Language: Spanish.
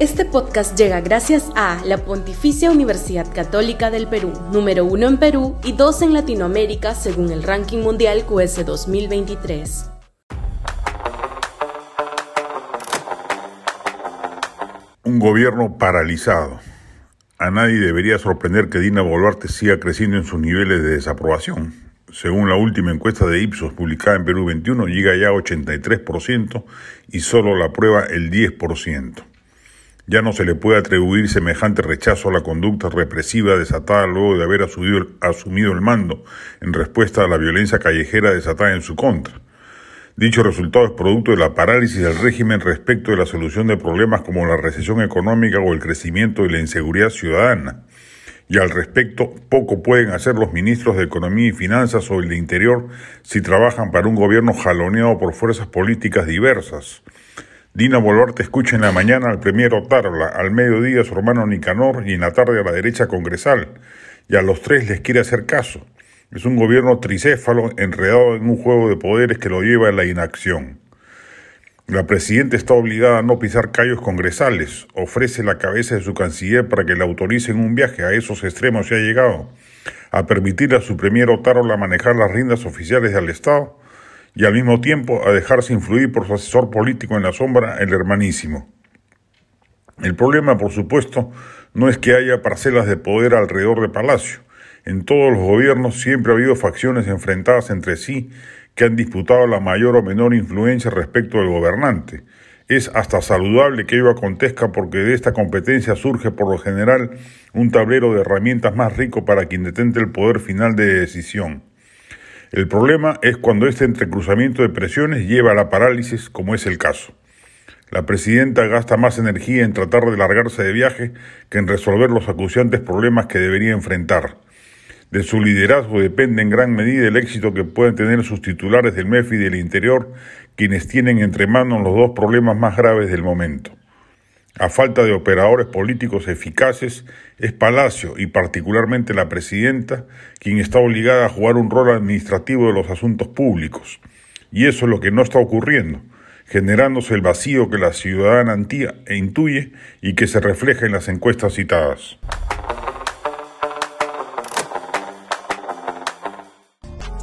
Este podcast llega gracias a la Pontificia Universidad Católica del Perú, número uno en Perú y dos en Latinoamérica según el ranking mundial QS 2023. Un gobierno paralizado. A nadie debería sorprender que Dina Boluarte siga creciendo en sus niveles de desaprobación. Según la última encuesta de Ipsos publicada en Perú 21, llega ya a 83% y solo la prueba el 10%. Ya no se le puede atribuir semejante rechazo a la conducta represiva desatada luego de haber asumido, el mando en respuesta a la violencia callejera desatada en su contra. Dicho resultado es producto de la parálisis del régimen respecto de la solución de problemas como la recesión económica o el crecimiento de la inseguridad ciudadana. Y al respecto, poco pueden hacer los ministros de Economía y Finanzas o el de Interior si trabajan para un gobierno jaloneado por fuerzas políticas diversas. Dina Boluarte escucha en la mañana al premier Otárola, al mediodía a su hermano Nicanor y en la tarde a la derecha congresal. Y a los tres les quiere hacer caso. Es un gobierno tricéfalo enredado en un juego de poderes que lo lleva a la inacción. La presidenta está obligada a no pisar callos congresales, ofrece la cabeza de su canciller para que le autoricen un viaje a esos extremos y ha llegado, a permitirle a su premier Otárola manejar las riendas oficiales del Estado y al mismo tiempo a dejarse influir por su asesor político en la sombra, el hermanísimo. El problema, por supuesto, no es que haya parcelas de poder alrededor de Palacio. En todos los gobiernos siempre ha habido facciones enfrentadas entre sí que han disputado la mayor o menor influencia respecto del gobernante. Es hasta saludable que ello acontezca porque de esta competencia surge por lo general un tablero de herramientas más rico para quien detente el poder final de decisión. El problema es cuando este entrecruzamiento de presiones lleva a la parálisis, como es el caso. La presidenta gasta más energía en tratar de largarse de viaje que en resolver los acuciantes problemas que debería enfrentar. De su liderazgo depende en gran medida el éxito que pueden tener sus titulares del MEF y del Interior, quienes tienen entre manos los dos problemas más graves del momento. A falta de operadores políticos eficaces, es Palacio y particularmente la presidenta quien está obligada a jugar un rol administrativo de los asuntos públicos. Y eso es lo que no está ocurriendo, generándose el vacío que la ciudadana e intuye y que se refleja en las encuestas citadas.